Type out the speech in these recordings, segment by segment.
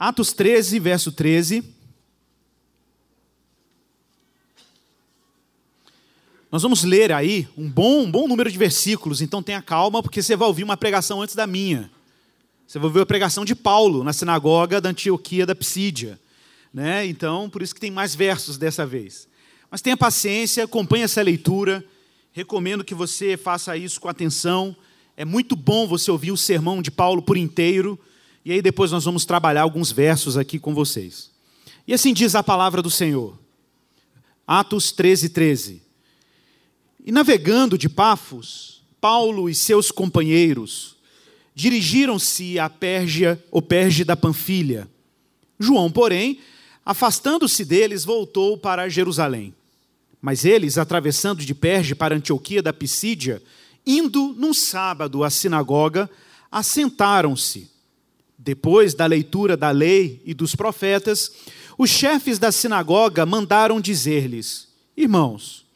Atos 13, verso 13. Nós vamos ler aí um bom, um bom número de versículos, então tenha calma, porque você vai ouvir uma pregação antes da minha. Você vai ouvir a pregação de Paulo na sinagoga da Antioquia da Psídia. Né? Então, por isso que tem mais versos dessa vez. Mas tenha paciência, acompanhe essa leitura. Recomendo que você faça isso com atenção. É muito bom você ouvir o sermão de Paulo por inteiro. E aí depois nós vamos trabalhar alguns versos aqui com vocês. E assim diz a palavra do Senhor. Atos 13, 13. E navegando de Pafos, Paulo e seus companheiros dirigiram-se a Pérgia, ou Perge da Panfilha. João, porém, afastando-se deles, voltou para Jerusalém. Mas eles, atravessando de Perge para Antioquia da Pisídia, indo num sábado à sinagoga, assentaram-se. Depois da leitura da lei e dos profetas, os chefes da sinagoga mandaram dizer-lhes: Irmãos,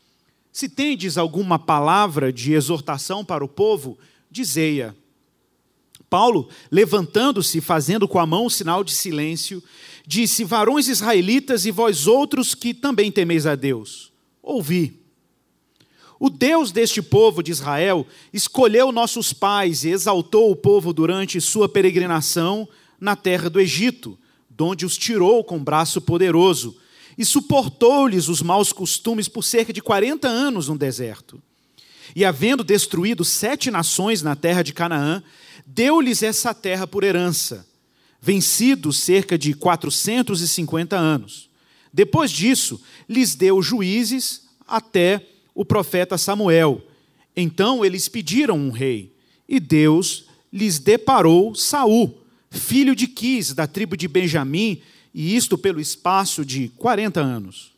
se tendes alguma palavra de exortação para o povo, dizei-a. Paulo, levantando-se fazendo com a mão o sinal de silêncio, disse: Varões israelitas e vós outros que também temeis a Deus, ouvi. O Deus deste povo de Israel escolheu nossos pais e exaltou o povo durante sua peregrinação na terra do Egito, donde os tirou com braço poderoso e suportou-lhes os maus costumes por cerca de 40 anos no deserto. E havendo destruído sete nações na terra de Canaã, deu-lhes essa terra por herança, vencidos cerca de 450 anos. Depois disso, lhes deu juízes até o profeta Samuel. Então eles pediram um rei, e Deus lhes deparou Saul, filho de Quis, da tribo de Benjamim, e isto pelo espaço de 40 anos.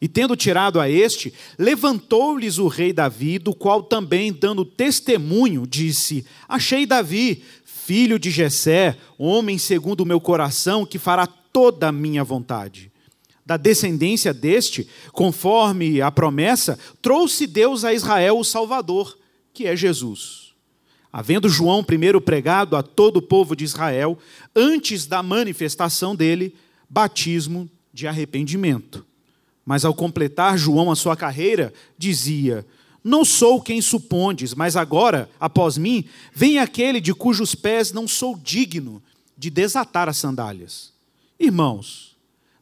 E tendo tirado a este, levantou-lhes o rei Davi, do qual também, dando testemunho, disse: Achei Davi, filho de Jessé, homem segundo o meu coração, que fará toda a minha vontade. Da descendência deste, conforme a promessa, trouxe Deus a Israel o Salvador, que é Jesus. Havendo João primeiro pregado a todo o povo de Israel, antes da manifestação dele, batismo de arrependimento. Mas ao completar João a sua carreira, dizia: Não sou quem supondes, mas agora, após mim, vem aquele de cujos pés não sou digno de desatar as sandálias. Irmãos,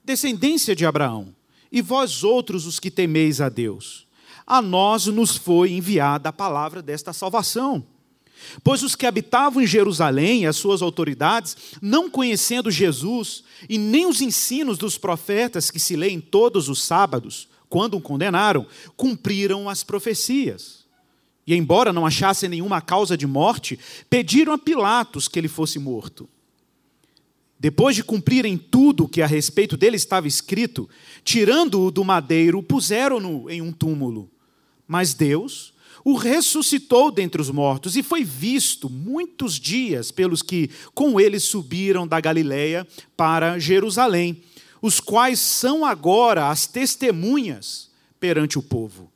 descendência de Abraão, e vós outros os que temeis a Deus, a nós nos foi enviada a palavra desta salvação. Pois os que habitavam em Jerusalém, as suas autoridades, não conhecendo Jesus e nem os ensinos dos profetas que se leem todos os sábados, quando o condenaram, cumpriram as profecias. E, embora não achassem nenhuma causa de morte, pediram a Pilatos que ele fosse morto. Depois de cumprirem tudo o que a respeito dele estava escrito, tirando-o do madeiro, puseram-no em um túmulo. Mas Deus o ressuscitou dentre os mortos e foi visto muitos dias pelos que com ele subiram da Galiléia para Jerusalém, os quais são agora as testemunhas perante o povo.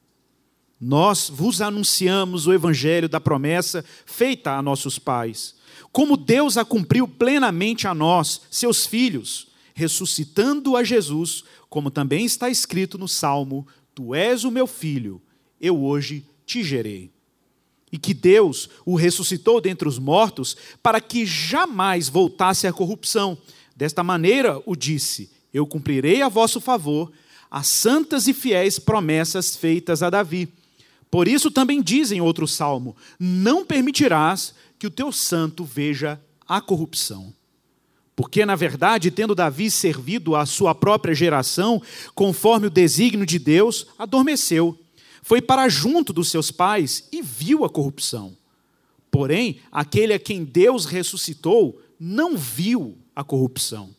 Nós vos anunciamos o evangelho da promessa feita a nossos pais, como Deus a cumpriu plenamente a nós, seus filhos, ressuscitando a Jesus, como também está escrito no Salmo: Tu és o meu filho, eu hoje te gerei. E que Deus o ressuscitou dentre os mortos para que jamais voltasse à corrupção. Desta maneira o disse: Eu cumprirei a vosso favor as santas e fiéis promessas feitas a Davi. Por isso também diz em outro salmo: Não permitirás que o teu santo veja a corrupção. Porque, na verdade, tendo Davi servido à sua própria geração, conforme o desígnio de Deus, adormeceu foi para junto dos seus pais e viu a corrupção. Porém, aquele a quem Deus ressuscitou não viu a corrupção.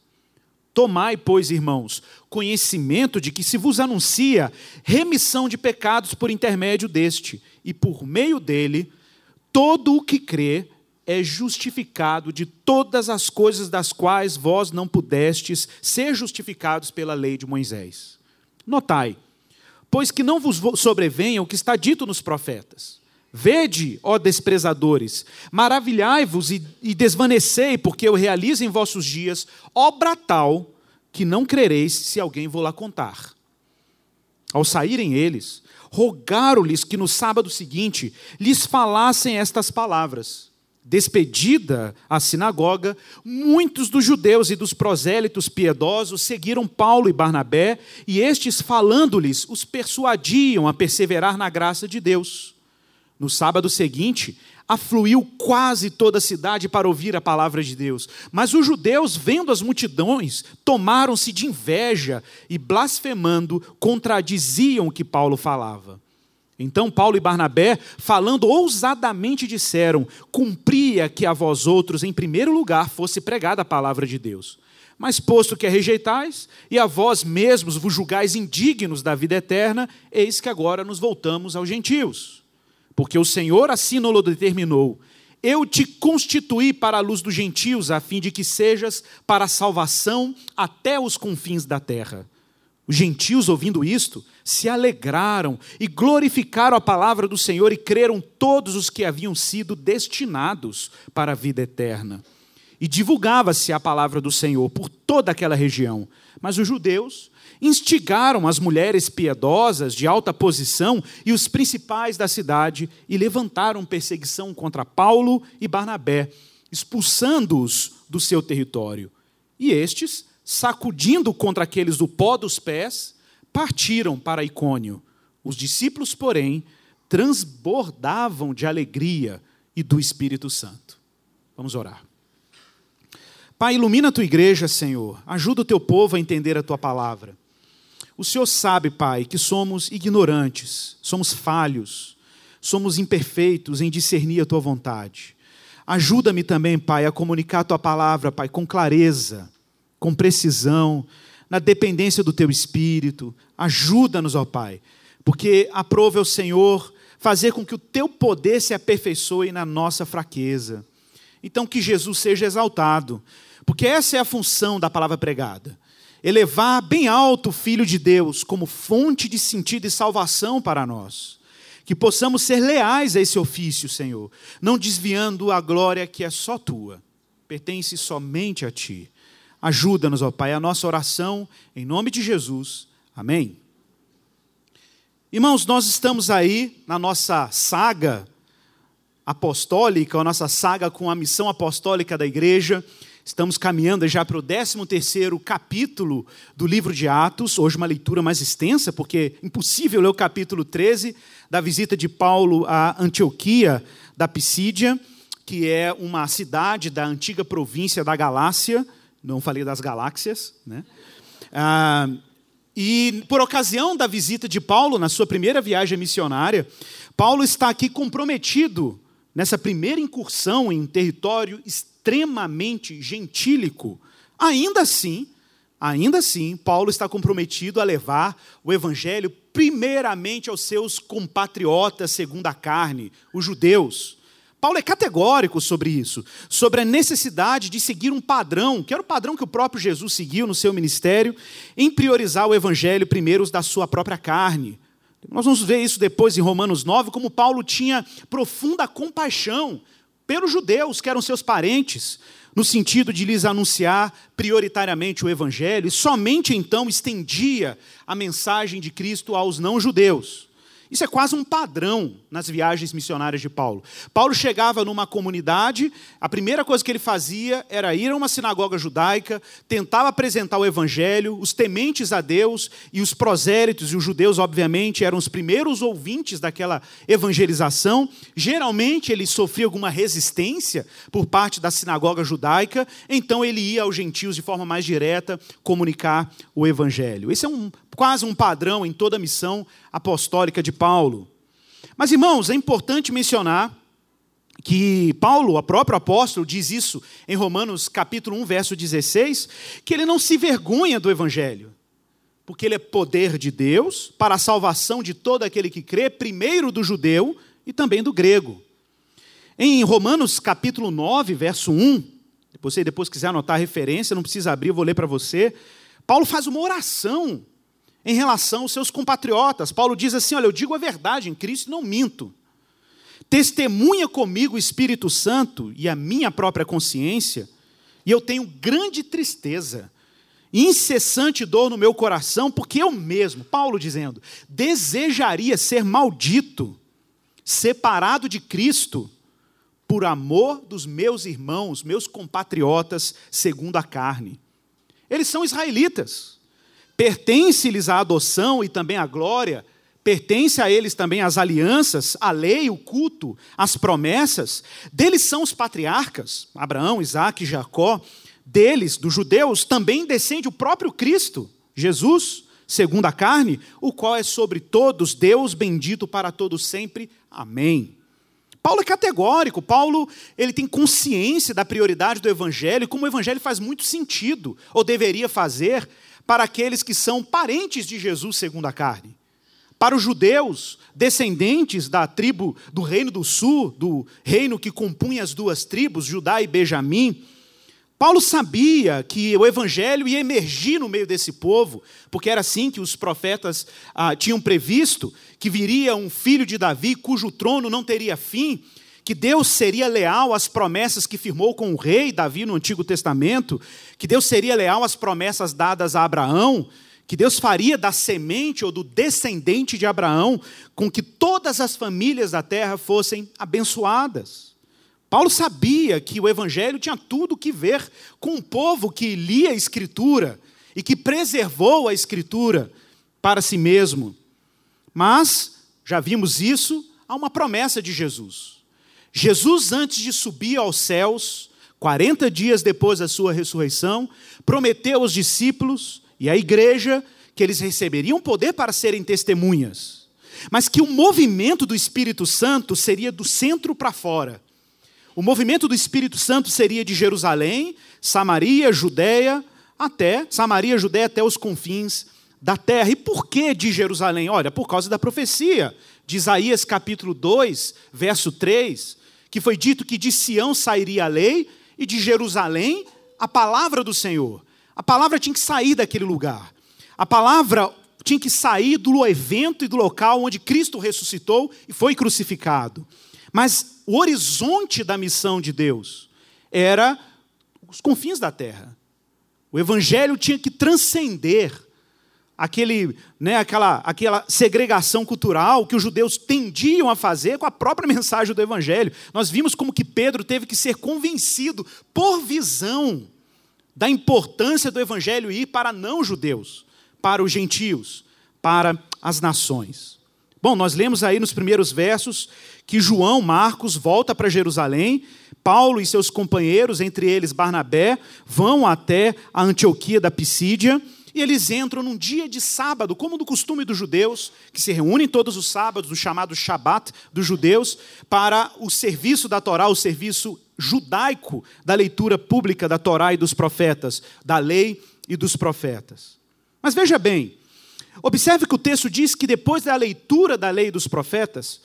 Tomai, pois, irmãos, conhecimento de que se vos anuncia remissão de pecados por intermédio deste, e por meio dele, todo o que crê é justificado de todas as coisas das quais vós não pudestes ser justificados pela lei de Moisés. Notai, pois que não vos sobrevenha o que está dito nos profetas. Vede, ó desprezadores, maravilhai-vos e, e desvanecei, porque eu realizo em vossos dias obra tal que não crereis se alguém vou lá contar. Ao saírem eles, rogaram-lhes que no sábado seguinte lhes falassem estas palavras. Despedida a sinagoga, muitos dos judeus e dos prosélitos piedosos seguiram Paulo e Barnabé, e estes, falando-lhes, os persuadiam a perseverar na graça de Deus. No sábado seguinte, afluiu quase toda a cidade para ouvir a palavra de Deus. Mas os judeus, vendo as multidões, tomaram-se de inveja e, blasfemando, contradiziam o que Paulo falava. Então Paulo e Barnabé, falando ousadamente, disseram: Cumpria que a vós outros, em primeiro lugar, fosse pregada a palavra de Deus. Mas posto que a rejeitais, e a vós mesmos vos julgais indignos da vida eterna, eis que agora nos voltamos aos gentios porque o Senhor assim não determinou. Eu te constituí para a luz dos gentios, a fim de que sejas para a salvação até os confins da terra. Os gentios, ouvindo isto, se alegraram e glorificaram a palavra do Senhor e creram todos os que haviam sido destinados para a vida eterna. E divulgava-se a palavra do Senhor por toda aquela região. Mas os judeus instigaram as mulheres piedosas de alta posição e os principais da cidade e levantaram perseguição contra Paulo e Barnabé, expulsando-os do seu território. E estes, sacudindo contra aqueles do pó dos pés, partiram para Icônio. Os discípulos, porém, transbordavam de alegria e do Espírito Santo. Vamos orar. Pai, ilumina a tua igreja, Senhor. Ajuda o teu povo a entender a tua palavra. O Senhor sabe, Pai, que somos ignorantes, somos falhos, somos imperfeitos em discernir a tua vontade. Ajuda-me também, Pai, a comunicar a tua palavra, Pai, com clareza, com precisão, na dependência do teu espírito. Ajuda-nos, ó Pai, porque aprove ao Senhor fazer com que o teu poder se aperfeiçoe na nossa fraqueza. Então, que Jesus seja exaltado, porque essa é a função da palavra pregada elevar bem alto o Filho de Deus como fonte de sentido e salvação para nós. Que possamos ser leais a esse ofício, Senhor, não desviando a glória que é só tua, pertence somente a ti. Ajuda-nos, ó Pai, a nossa oração, em nome de Jesus. Amém. Irmãos, nós estamos aí na nossa saga apostólica, a nossa saga com a missão apostólica da igreja. Estamos caminhando já para o 13º capítulo do livro de Atos, hoje uma leitura mais extensa, porque é impossível ler o capítulo 13 da visita de Paulo à Antioquia da Pisídia, que é uma cidade da antiga província da Galácia, não falei das galáxias, né? Ah, e por ocasião da visita de Paulo, na sua primeira viagem missionária, Paulo está aqui comprometido nessa primeira incursão em território extremamente gentílico, ainda assim, ainda assim, Paulo está comprometido a levar o evangelho primeiramente aos seus compatriotas segundo a carne, os judeus. Paulo é categórico sobre isso, sobre a necessidade de seguir um padrão, que era o padrão que o próprio Jesus seguiu no seu ministério, em priorizar o evangelho primeiro da sua própria carne. Nós vamos ver isso depois em Romanos 9, como Paulo tinha profunda compaixão pelos judeus, que eram seus parentes, no sentido de lhes anunciar prioritariamente o evangelho, e somente então estendia a mensagem de Cristo aos não-judeus. Isso é quase um padrão nas viagens missionárias de Paulo. Paulo chegava numa comunidade, a primeira coisa que ele fazia era ir a uma sinagoga judaica, tentava apresentar o evangelho, os tementes a Deus e os prosélitos, e os judeus, obviamente, eram os primeiros ouvintes daquela evangelização. Geralmente ele sofria alguma resistência por parte da sinagoga judaica, então ele ia aos gentios de forma mais direta comunicar o evangelho. Esse é um quase um padrão em toda a missão apostólica de Paulo. Mas, irmãos, é importante mencionar que Paulo, o próprio apóstolo, diz isso em Romanos capítulo 1, verso 16, que ele não se vergonha do evangelho, porque ele é poder de Deus para a salvação de todo aquele que crê, primeiro do judeu e também do grego. Em Romanos capítulo 9, verso 1, se você depois quiser anotar a referência, não precisa abrir, eu vou ler para você. Paulo faz uma oração em relação aos seus compatriotas. Paulo diz assim: Olha, eu digo a verdade em Cristo não minto. testemunha comigo o Espírito Santo e a minha própria consciência, e eu tenho grande tristeza, incessante dor no meu coração, porque eu mesmo, Paulo dizendo, desejaria ser maldito, separado de Cristo, por amor dos meus irmãos, meus compatriotas, segundo a carne. Eles são israelitas, pertence-lhes a adoção e também a glória, pertence a eles também as alianças, a lei, o culto, as promessas. Deles são os patriarcas, Abraão, Isaac Jacó. Deles, dos judeus, também descende o próprio Cristo, Jesus, segundo a carne, o qual é sobre todos Deus bendito para todos sempre. Amém. Paulo é categórico, Paulo ele tem consciência da prioridade do evangelho, como o evangelho faz muito sentido, ou deveria fazer, para aqueles que são parentes de Jesus segundo a carne. Para os judeus, descendentes da tribo do reino do sul, do reino que compunha as duas tribos, Judá e Benjamim, Paulo sabia que o evangelho ia emergir no meio desse povo, porque era assim que os profetas ah, tinham previsto que viria um filho de Davi cujo trono não teria fim, que Deus seria leal às promessas que firmou com o rei Davi no Antigo Testamento, que Deus seria leal às promessas dadas a Abraão, que Deus faria da semente ou do descendente de Abraão com que todas as famílias da terra fossem abençoadas. Paulo sabia que o evangelho tinha tudo que ver com um povo que lia a escritura e que preservou a escritura para si mesmo. Mas já vimos isso há uma promessa de Jesus. Jesus antes de subir aos céus, 40 dias depois da sua ressurreição, prometeu aos discípulos e a igreja que eles receberiam poder para serem testemunhas, mas que o movimento do Espírito Santo seria do centro para fora. O movimento do Espírito Santo seria de Jerusalém, Samaria, Judéia, até Samaria, Judéia até os confins da terra. E por que de Jerusalém? Olha, por causa da profecia de Isaías capítulo 2, verso 3, que foi dito que de Sião sairia a lei e de Jerusalém a palavra do Senhor. A palavra tinha que sair daquele lugar. A palavra tinha que sair do evento e do local onde Cristo ressuscitou e foi crucificado. Mas o horizonte da missão de Deus era os confins da terra. O evangelho tinha que transcender aquele, né, aquela, aquela segregação cultural que os judeus tendiam a fazer com a própria mensagem do evangelho. Nós vimos como que Pedro teve que ser convencido por visão da importância do evangelho ir para não-judeus, para os gentios, para as nações. Bom, nós lemos aí nos primeiros versos que João Marcos volta para Jerusalém, Paulo e seus companheiros, entre eles Barnabé, vão até a Antioquia da Pisídia, e eles entram num dia de sábado, como do costume dos judeus, que se reúnem todos os sábados, no chamado Shabat dos judeus, para o serviço da Torá, o serviço judaico da leitura pública da Torá e dos profetas, da lei e dos profetas. Mas veja bem, observe que o texto diz que depois da leitura da lei e dos profetas,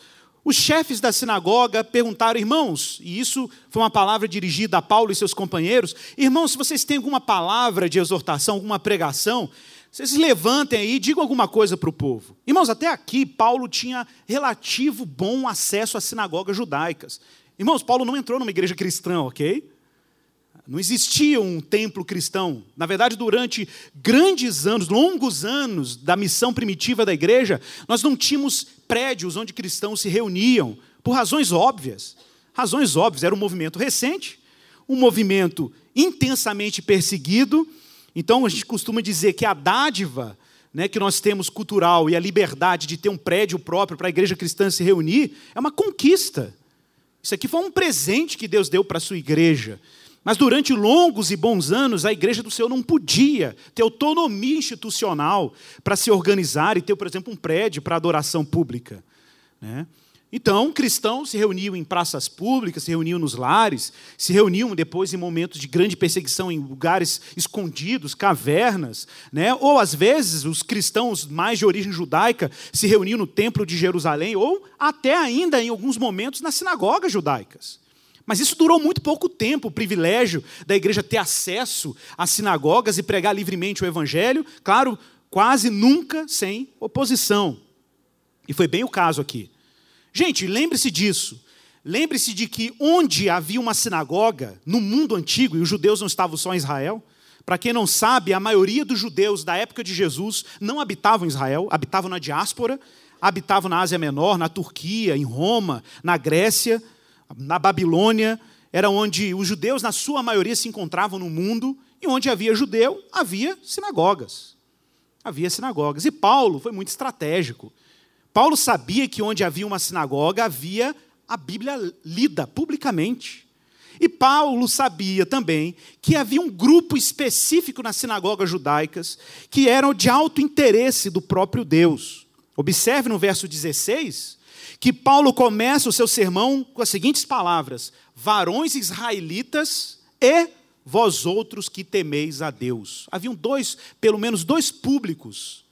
os chefes da sinagoga perguntaram, irmãos, e isso foi uma palavra dirigida a Paulo e seus companheiros: irmãos, se vocês têm alguma palavra de exortação, alguma pregação, vocês levantem aí e digam alguma coisa para o povo. Irmãos, até aqui, Paulo tinha relativo bom acesso às sinagogas judaicas. Irmãos, Paulo não entrou numa igreja cristã, ok? Não existia um templo cristão. Na verdade, durante grandes anos, longos anos da missão primitiva da igreja, nós não tínhamos prédios onde cristãos se reuniam, por razões óbvias. Razões óbvias, era um movimento recente, um movimento intensamente perseguido. Então, a gente costuma dizer que a dádiva né, que nós temos cultural e a liberdade de ter um prédio próprio para a igreja cristã se reunir é uma conquista. Isso aqui foi um presente que Deus deu para a sua igreja. Mas durante longos e bons anos, a igreja do Senhor não podia ter autonomia institucional para se organizar e ter, por exemplo, um prédio para adoração pública. Né? Então, cristãos se reuniam em praças públicas, se reuniam nos lares, se reuniam depois em momentos de grande perseguição em lugares escondidos, cavernas, né? ou às vezes os cristãos mais de origem judaica se reuniam no templo de Jerusalém, ou até ainda em alguns momentos nas sinagogas judaicas. Mas isso durou muito pouco tempo, o privilégio da igreja ter acesso às sinagogas e pregar livremente o evangelho, claro, quase nunca sem oposição. E foi bem o caso aqui. Gente, lembre-se disso. lembre-se de que onde havia uma sinagoga, no mundo antigo, e os judeus não estavam só em Israel, para quem não sabe, a maioria dos judeus da época de Jesus não habitavam em Israel, habitavam na diáspora, habitavam na Ásia Menor, na Turquia, em Roma, na Grécia, na Babilônia, era onde os judeus, na sua maioria, se encontravam no mundo, e onde havia judeu, havia sinagogas. Havia sinagogas. E Paulo foi muito estratégico. Paulo sabia que onde havia uma sinagoga, havia a Bíblia lida publicamente. E Paulo sabia também que havia um grupo específico nas sinagogas judaicas que eram de alto interesse do próprio Deus. Observe no verso 16 que Paulo começa o seu sermão com as seguintes palavras: Varões israelitas e vós outros que temeis a Deus. Haviam dois, pelo menos dois públicos,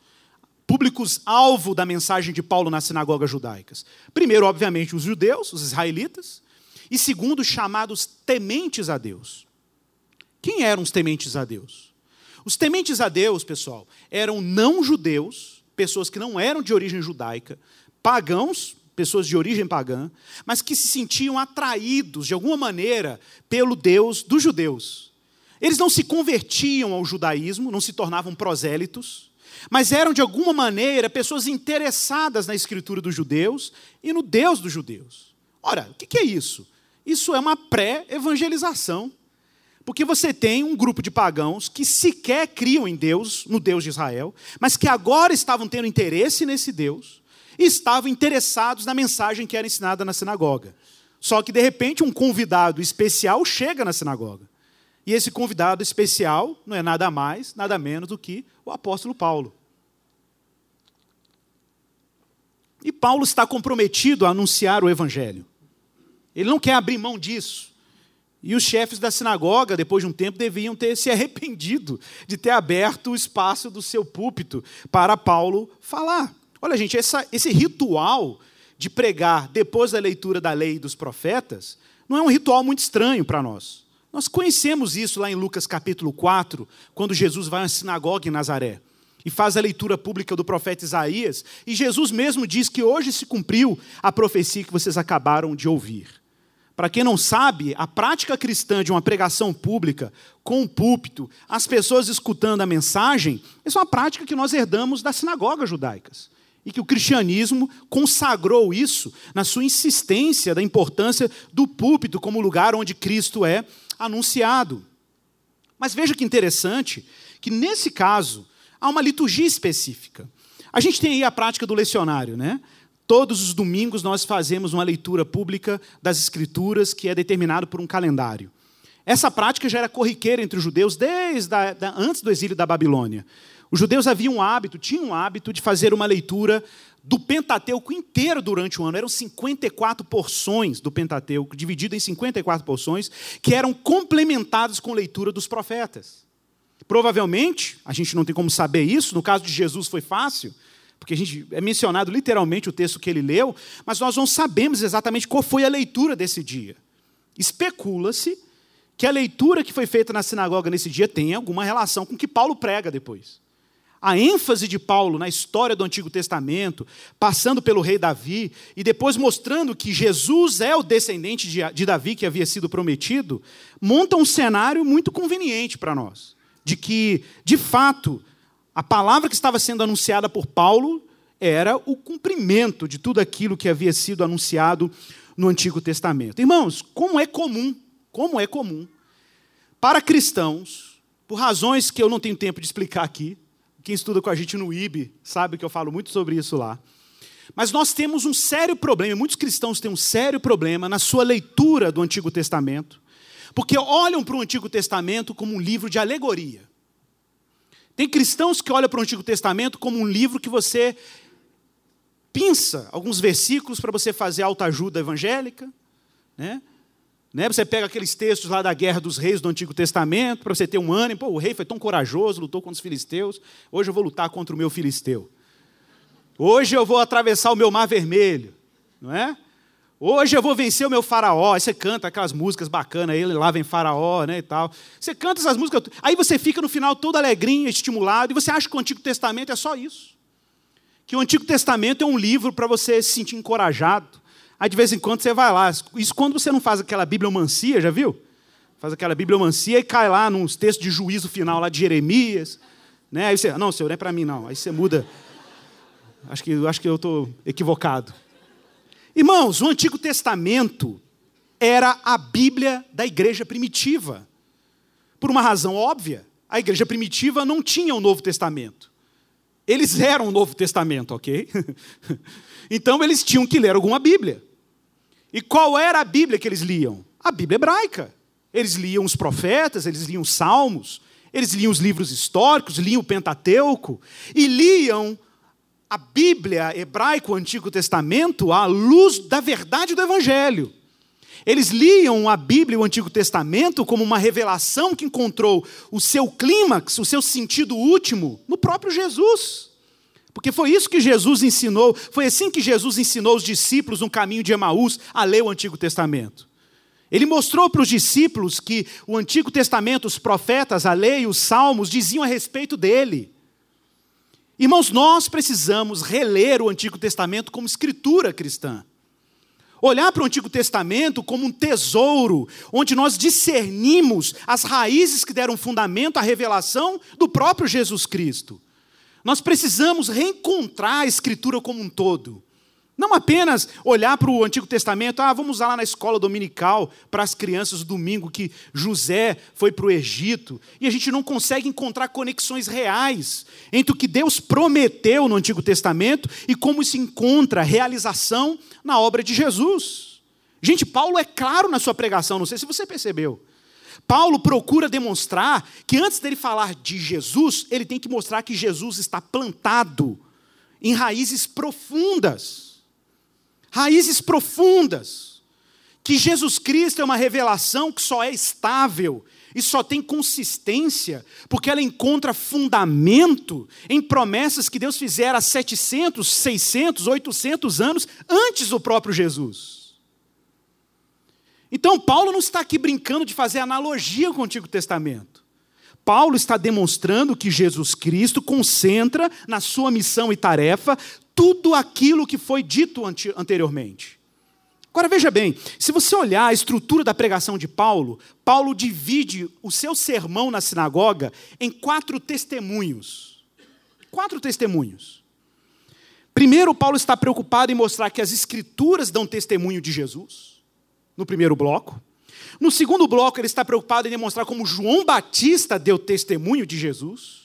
públicos alvo da mensagem de Paulo nas sinagogas judaicas. Primeiro, obviamente, os judeus, os israelitas, e segundo, os chamados tementes a Deus. Quem eram os tementes a Deus? Os tementes a Deus, pessoal, eram não judeus, pessoas que não eram de origem judaica, pagãos, pessoas de origem pagã, mas que se sentiam atraídos de alguma maneira pelo Deus dos judeus. Eles não se convertiam ao judaísmo, não se tornavam prosélitos, mas eram de alguma maneira pessoas interessadas na escritura dos judeus e no Deus dos judeus. Ora, o que é isso? Isso é uma pré-evangelização. Porque você tem um grupo de pagãos que sequer criam em Deus, no Deus de Israel, mas que agora estavam tendo interesse nesse Deus estavam interessados na mensagem que era ensinada na sinagoga. Só que, de repente, um convidado especial chega na sinagoga. E esse convidado especial não é nada mais, nada menos do que o apóstolo Paulo. E Paulo está comprometido a anunciar o evangelho. Ele não quer abrir mão disso. E os chefes da sinagoga, depois de um tempo, deviam ter se arrependido de ter aberto o espaço do seu púlpito para Paulo falar. Olha, gente, essa, esse ritual de pregar depois da leitura da lei dos profetas não é um ritual muito estranho para nós. Nós conhecemos isso lá em Lucas capítulo 4, quando Jesus vai à sinagoga em Nazaré e faz a leitura pública do profeta Isaías, e Jesus mesmo diz que hoje se cumpriu a profecia que vocês acabaram de ouvir. Para quem não sabe, a prática cristã de uma pregação pública, com um púlpito, as pessoas escutando a mensagem, essa é uma prática que nós herdamos das sinagogas judaicas. E que o cristianismo consagrou isso na sua insistência da importância do púlpito como lugar onde Cristo é anunciado. Mas veja que interessante que, nesse caso, há uma liturgia específica. A gente tem aí a prática do lecionário, né? Todos os domingos nós fazemos uma leitura pública das Escrituras que é determinado por um calendário. Essa prática já era corriqueira entre os judeus desde a, da, antes do exílio da Babilônia. Os judeus haviam um hábito, tinham um hábito de fazer uma leitura do Pentateuco inteiro durante o ano. Eram 54 porções do Pentateuco, dividido em 54 porções, que eram complementadas com leitura dos profetas. Provavelmente, a gente não tem como saber isso, no caso de Jesus foi fácil, porque a gente é mencionado literalmente o texto que ele leu, mas nós não sabemos exatamente qual foi a leitura desse dia. Especula-se que a leitura que foi feita na sinagoga nesse dia tem alguma relação com o que Paulo prega depois. A ênfase de Paulo na história do Antigo Testamento, passando pelo rei Davi e depois mostrando que Jesus é o descendente de Davi que havia sido prometido, monta um cenário muito conveniente para nós, de que, de fato, a palavra que estava sendo anunciada por Paulo era o cumprimento de tudo aquilo que havia sido anunciado no Antigo Testamento. Irmãos, como é comum, como é comum, para cristãos, por razões que eu não tenho tempo de explicar aqui, quem estuda com a gente no IB sabe que eu falo muito sobre isso lá. Mas nós temos um sério problema, muitos cristãos têm um sério problema na sua leitura do Antigo Testamento, porque olham para o Antigo Testamento como um livro de alegoria. Tem cristãos que olham para o Antigo Testamento como um livro que você pinça alguns versículos para você fazer autoajuda evangélica, né? Né? Você pega aqueles textos lá da Guerra dos Reis do Antigo Testamento para você ter um ânimo. Pô, o rei foi tão corajoso, lutou contra os filisteus. Hoje eu vou lutar contra o meu filisteu. Hoje eu vou atravessar o meu mar vermelho, não é? Hoje eu vou vencer o meu faraó. Aí você canta aquelas músicas bacanas, ele lá vem faraó, né, e tal. Você canta essas músicas, aí você fica no final todo alegrinho, estimulado, e você acha que o Antigo Testamento é só isso. Que o Antigo Testamento é um livro para você se sentir encorajado, Aí de vez em quando você vai lá. Isso quando você não faz aquela bibliomancia, já viu? Faz aquela bibliomancia e cai lá nos textos de juízo final lá de Jeremias. Né? Aí você, não, senhor, não é para mim não. Aí você muda. Acho que, acho que eu estou equivocado. Irmãos, o Antigo Testamento era a Bíblia da igreja primitiva. Por uma razão óbvia, a igreja primitiva não tinha o Novo Testamento. Eles eram o Novo Testamento, ok? então eles tinham que ler alguma Bíblia. E qual era a Bíblia que eles liam? A Bíblia hebraica. Eles liam os profetas, eles liam os salmos, eles liam os livros históricos, liam o Pentateuco e liam a Bíblia hebraica, o Antigo Testamento, à luz da verdade do Evangelho. Eles liam a Bíblia e o Antigo Testamento como uma revelação que encontrou o seu clímax, o seu sentido último, no próprio Jesus. Porque foi isso que Jesus ensinou, foi assim que Jesus ensinou os discípulos no caminho de Emaús a ler o Antigo Testamento. Ele mostrou para os discípulos que o Antigo Testamento, os profetas, a lei, os salmos diziam a respeito dele. Irmãos, nós precisamos reler o Antigo Testamento como escritura cristã. Olhar para o Antigo Testamento como um tesouro, onde nós discernimos as raízes que deram fundamento à revelação do próprio Jesus Cristo. Nós precisamos reencontrar a Escritura como um todo. Não apenas olhar para o Antigo Testamento, ah, vamos lá na escola dominical para as crianças do domingo que José foi para o Egito, e a gente não consegue encontrar conexões reais entre o que Deus prometeu no Antigo Testamento e como se encontra realização na obra de Jesus. Gente, Paulo é claro na sua pregação, não sei se você percebeu. Paulo procura demonstrar que antes dele falar de Jesus, ele tem que mostrar que Jesus está plantado em raízes profundas raízes profundas. Que Jesus Cristo é uma revelação que só é estável e só tem consistência, porque ela encontra fundamento em promessas que Deus fizera há 700, 600, 800 anos antes do próprio Jesus. Então, Paulo não está aqui brincando de fazer analogia com o Antigo Testamento. Paulo está demonstrando que Jesus Cristo concentra na sua missão e tarefa tudo aquilo que foi dito anteriormente. Agora veja bem, se você olhar a estrutura da pregação de Paulo, Paulo divide o seu sermão na sinagoga em quatro testemunhos. Quatro testemunhos. Primeiro, Paulo está preocupado em mostrar que as escrituras dão testemunho de Jesus, no primeiro bloco. No segundo bloco, ele está preocupado em demonstrar como João Batista deu testemunho de Jesus.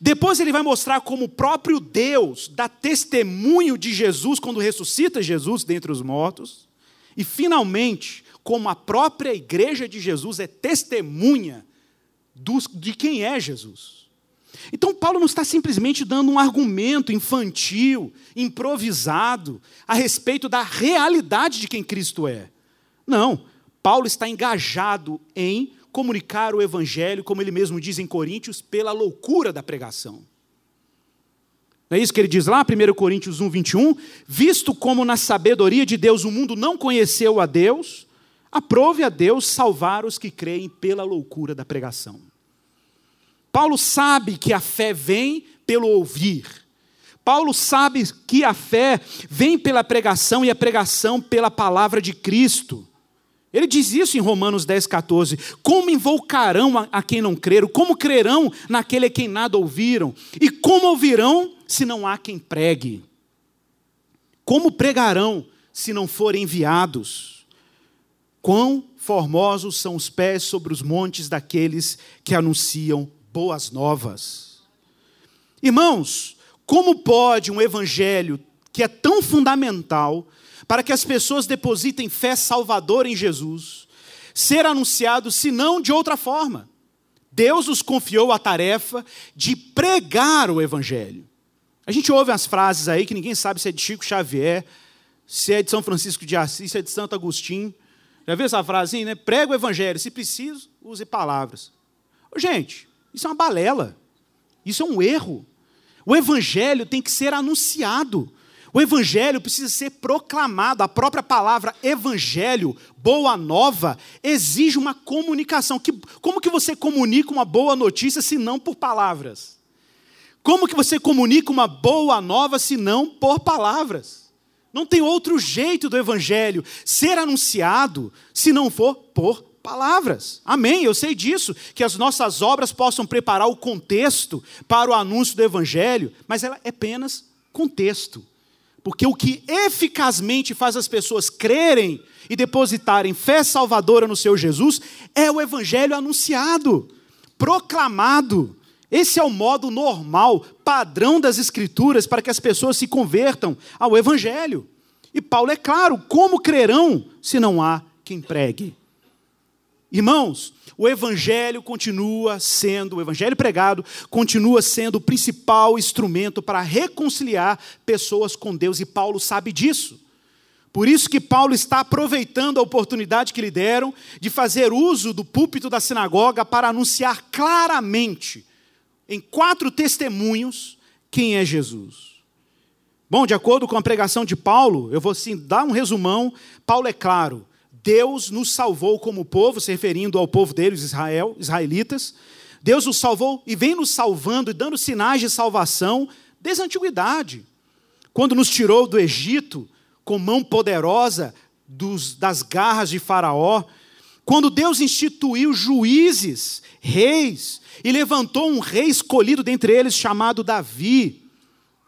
Depois ele vai mostrar como o próprio Deus dá testemunho de Jesus quando ressuscita Jesus dentre os mortos. E finalmente, como a própria igreja de Jesus é testemunha de quem é Jesus. Então, Paulo não está simplesmente dando um argumento infantil, improvisado, a respeito da realidade de quem Cristo é. Não, Paulo está engajado em comunicar o evangelho, como ele mesmo diz em Coríntios, pela loucura da pregação. Não é isso que ele diz lá, 1 Coríntios 1, 21? Visto como na sabedoria de Deus o mundo não conheceu a Deus, aprove a Deus salvar os que creem pela loucura da pregação. Paulo sabe que a fé vem pelo ouvir. Paulo sabe que a fé vem pela pregação e a pregação pela palavra de Cristo. Ele diz isso em Romanos 10, 14. Como invocarão a, quem não creram? Como crerão naquele a quem nada ouviram? E como ouvirão se não há quem pregue? Como pregarão se não forem enviados? Quão formosos são os pés sobre os montes daqueles que anunciam boas novas. Irmãos, como pode um evangelho que é tão fundamental para que as pessoas depositem fé salvadora em Jesus, ser anunciado, se não de outra forma. Deus nos confiou a tarefa de pregar o Evangelho. A gente ouve as frases aí que ninguém sabe se é de Chico Xavier, se é de São Francisco de Assis, se é de Santo Agostinho. Já viu essa frase, né? Prega o Evangelho, se preciso, use palavras. Gente, isso é uma balela. Isso é um erro. O Evangelho tem que ser anunciado. O evangelho precisa ser proclamado. A própria palavra evangelho, boa nova, exige uma comunicação. Que, como que você comunica uma boa notícia se não por palavras? Como que você comunica uma boa nova se não por palavras? Não tem outro jeito do evangelho ser anunciado se não for por palavras. Amém. Eu sei disso, que as nossas obras possam preparar o contexto para o anúncio do evangelho, mas ela é apenas contexto. Porque o que eficazmente faz as pessoas crerem e depositarem fé salvadora no seu Jesus é o evangelho anunciado, proclamado. Esse é o modo normal, padrão das Escrituras para que as pessoas se convertam ao Evangelho. E Paulo é claro: como crerão se não há quem pregue? Irmãos, o Evangelho continua sendo, o Evangelho pregado, continua sendo o principal instrumento para reconciliar pessoas com Deus, e Paulo sabe disso. Por isso que Paulo está aproveitando a oportunidade que lhe deram de fazer uso do púlpito da sinagoga para anunciar claramente em quatro testemunhos quem é Jesus. Bom, de acordo com a pregação de Paulo, eu vou sim dar um resumão. Paulo é claro, Deus nos salvou como povo, se referindo ao povo deles, Israel, israelitas. Deus nos salvou e vem nos salvando e dando sinais de salvação desde a antiguidade. Quando nos tirou do Egito com mão poderosa dos, das garras de Faraó, quando Deus instituiu juízes, reis, e levantou um rei escolhido dentre eles chamado Davi.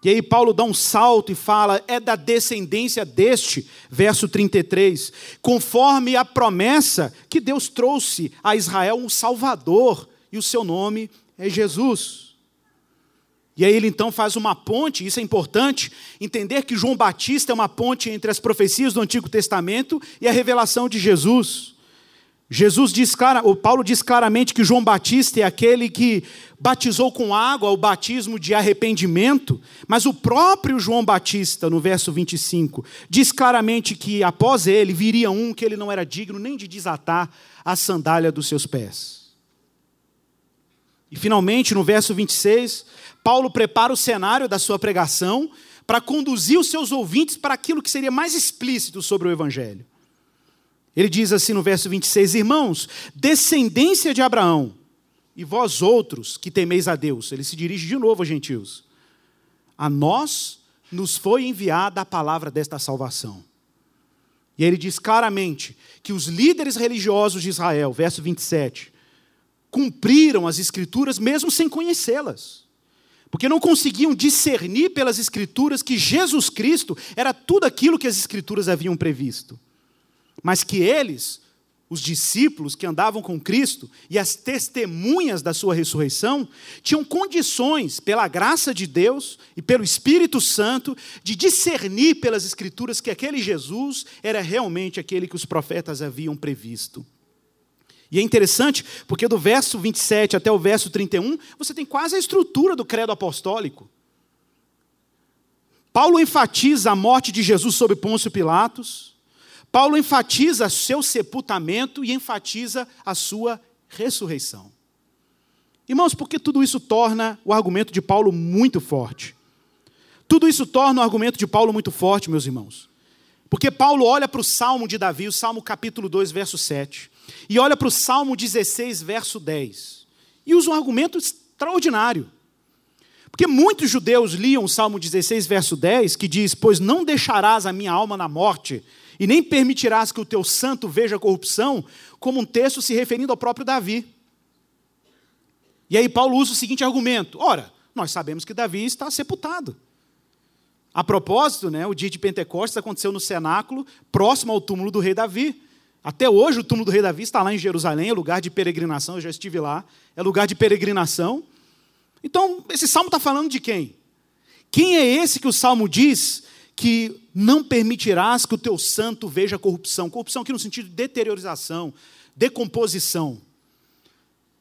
E aí Paulo dá um salto e fala: é da descendência deste, verso 33, conforme a promessa que Deus trouxe a Israel um Salvador, e o seu nome é Jesus. E aí ele então faz uma ponte, isso é importante, entender que João Batista é uma ponte entre as profecias do Antigo Testamento e a revelação de Jesus. Jesus diz clara, o Paulo diz claramente que João Batista é aquele que batizou com água o batismo de arrependimento, mas o próprio João Batista, no verso 25, diz claramente que após ele viria um que ele não era digno nem de desatar a sandália dos seus pés. E finalmente, no verso 26, Paulo prepara o cenário da sua pregação para conduzir os seus ouvintes para aquilo que seria mais explícito sobre o evangelho. Ele diz assim no verso 26: Irmãos, descendência de Abraão, e vós outros que temeis a Deus. Ele se dirige de novo aos gentios. A nós nos foi enviada a palavra desta salvação. E ele diz claramente que os líderes religiosos de Israel, verso 27, cumpriram as escrituras mesmo sem conhecê-las. Porque não conseguiam discernir pelas escrituras que Jesus Cristo era tudo aquilo que as escrituras haviam previsto mas que eles, os discípulos que andavam com Cristo e as testemunhas da sua ressurreição, tinham condições, pela graça de Deus e pelo Espírito Santo, de discernir pelas Escrituras que aquele Jesus era realmente aquele que os profetas haviam previsto. E é interessante, porque do verso 27 até o verso 31, você tem quase a estrutura do credo apostólico. Paulo enfatiza a morte de Jesus sob Pôncio Pilatos, Paulo enfatiza seu sepultamento e enfatiza a sua ressurreição. Irmãos, porque tudo isso torna o argumento de Paulo muito forte. Tudo isso torna o argumento de Paulo muito forte, meus irmãos. Porque Paulo olha para o Salmo de Davi, o Salmo capítulo 2, verso 7, e olha para o Salmo 16, verso 10, e usa um argumento extraordinário. Porque muitos judeus liam o Salmo 16, verso 10, que diz: Pois não deixarás a minha alma na morte, e nem permitirás que o teu santo veja corrupção, como um texto se referindo ao próprio Davi. E aí Paulo usa o seguinte argumento: ora, nós sabemos que Davi está sepultado. A propósito, né, o dia de Pentecostes aconteceu no cenáculo, próximo ao túmulo do rei Davi. Até hoje o túmulo do rei Davi está lá em Jerusalém, é lugar de peregrinação, eu já estive lá, é lugar de peregrinação. Então, esse salmo está falando de quem? Quem é esse que o salmo diz que não permitirás que o teu santo veja corrupção. Corrupção aqui no sentido de deteriorização, decomposição.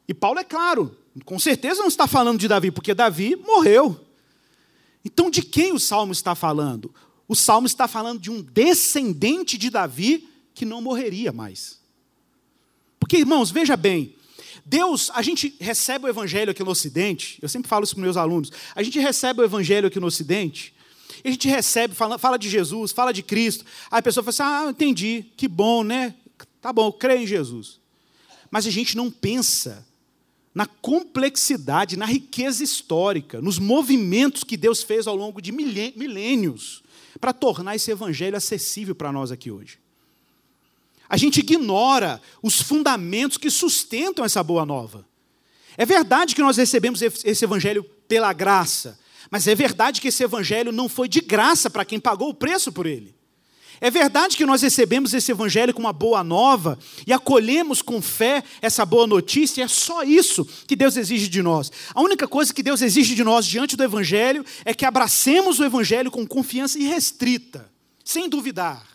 E Paulo é claro, com certeza não está falando de Davi, porque Davi morreu. Então, de quem o salmo está falando? O salmo está falando de um descendente de Davi que não morreria mais. Porque, irmãos, veja bem, Deus, a gente recebe o evangelho aqui no Ocidente, eu sempre falo isso para meus alunos, a gente recebe o evangelho aqui no Ocidente, e a gente recebe, fala, fala de Jesus, fala de Cristo. Aí a pessoa fala assim: ah, entendi, que bom, né? Tá bom, creio em Jesus. Mas a gente não pensa na complexidade, na riqueza histórica, nos movimentos que Deus fez ao longo de milênios para tornar esse evangelho acessível para nós aqui hoje. A gente ignora os fundamentos que sustentam essa boa nova. É verdade que nós recebemos esse evangelho pela graça, mas é verdade que esse evangelho não foi de graça para quem pagou o preço por ele. É verdade que nós recebemos esse evangelho com uma boa nova e acolhemos com fé essa boa notícia, e é só isso que Deus exige de nós. A única coisa que Deus exige de nós diante do evangelho é que abracemos o evangelho com confiança irrestrita, sem duvidar.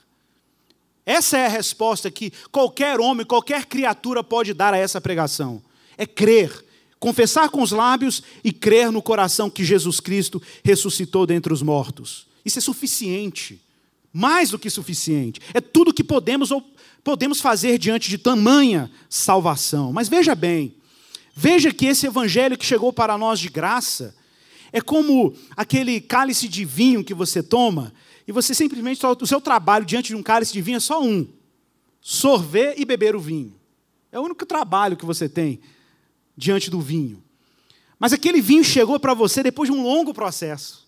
Essa é a resposta que qualquer homem, qualquer criatura pode dar a essa pregação. É crer, confessar com os lábios e crer no coração que Jesus Cristo ressuscitou dentre os mortos. Isso é suficiente mais do que suficiente. É tudo que podemos ou podemos fazer diante de tamanha salvação. Mas veja bem, veja que esse evangelho que chegou para nós de graça é como aquele cálice de vinho que você toma e você simplesmente o seu trabalho diante de um cálice de vinho é só um: sorver e beber o vinho. É o único trabalho que você tem diante do vinho. Mas aquele vinho chegou para você depois de um longo processo.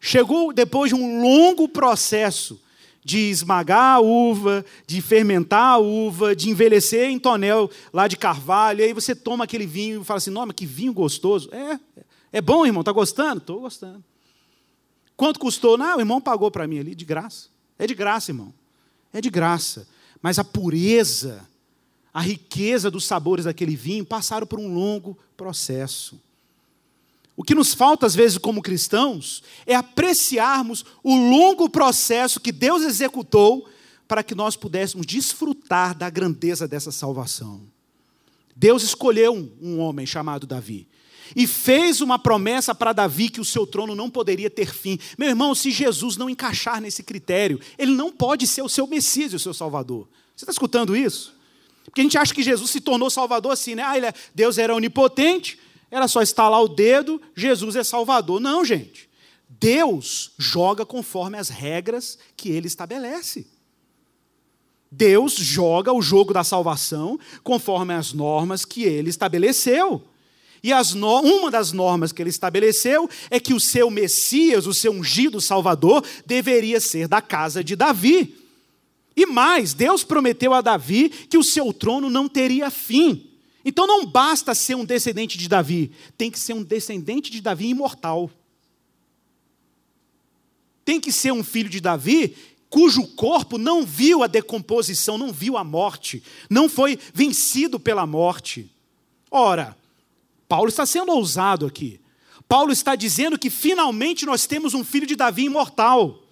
Chegou depois de um longo processo de esmagar a uva, de fermentar a uva, de envelhecer em tonel lá de carvalho, e aí você toma aquele vinho e fala assim: "Nossa, que vinho gostoso". É, é bom, irmão, tá gostando? Estou gostando. Quanto custou? Não, o irmão pagou para mim ali de graça. É de graça, irmão. É de graça. Mas a pureza, a riqueza dos sabores daquele vinho passaram por um longo processo. O que nos falta, às vezes, como cristãos, é apreciarmos o longo processo que Deus executou para que nós pudéssemos desfrutar da grandeza dessa salvação. Deus escolheu um, homem chamado Davi e fez uma promessa para Davi que o seu trono não poderia ter fim. Meu irmão, se Jesus não encaixar nesse critério, ele não pode ser o seu Messias o seu Salvador. Você está escutando isso? Porque a gente acha que Jesus se tornou Salvador assim, né? Ah, é, Deus era onipotente, era só estalar o dedo, Jesus é Salvador. Não, gente. Deus joga conforme as regras que ele estabelece. Deus joga o jogo da salvação conforme as normas que ele estabeleceu. E no... uma das normas que ele estabeleceu é que o seu Messias, o seu ungido Salvador, deveria ser da casa de Davi. E mais, Deus prometeu a Davi que o seu trono não teria fim. Então não basta ser um descendente de Davi, tem que ser um descendente de Davi imortal. Tem que ser um filho de Davi cujo corpo não viu a decomposição, não viu a morte, não foi vencido pela morte. Ora, Paulo está sendo ousado aqui. Paulo está dizendo que finalmente nós temos um filho de Davi imortal.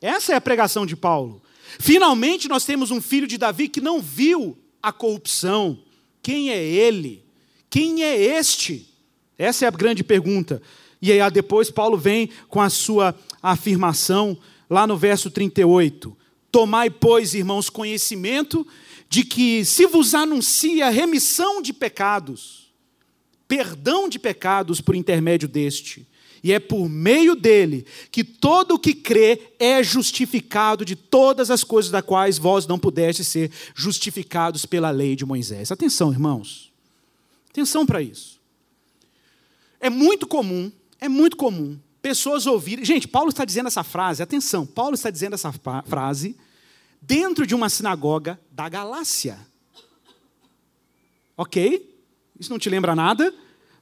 Essa é a pregação de Paulo. Finalmente nós temos um filho de Davi que não viu a corrupção, quem é ele? Quem é este? Essa é a grande pergunta. E aí depois Paulo vem com a sua afirmação lá no verso 38. Tomai, pois, irmãos, conhecimento de que se vos anuncia remissão de pecados, perdão de pecados por intermédio deste, e é por meio dele que todo o que crê é justificado de todas as coisas das quais vós não pudeste ser justificados pela lei de Moisés. Atenção, irmãos. Atenção para isso. É muito comum, é muito comum pessoas ouvirem. Gente, Paulo está dizendo essa frase, atenção, Paulo está dizendo essa frase dentro de uma sinagoga da Galácia. Ok? Isso não te lembra nada?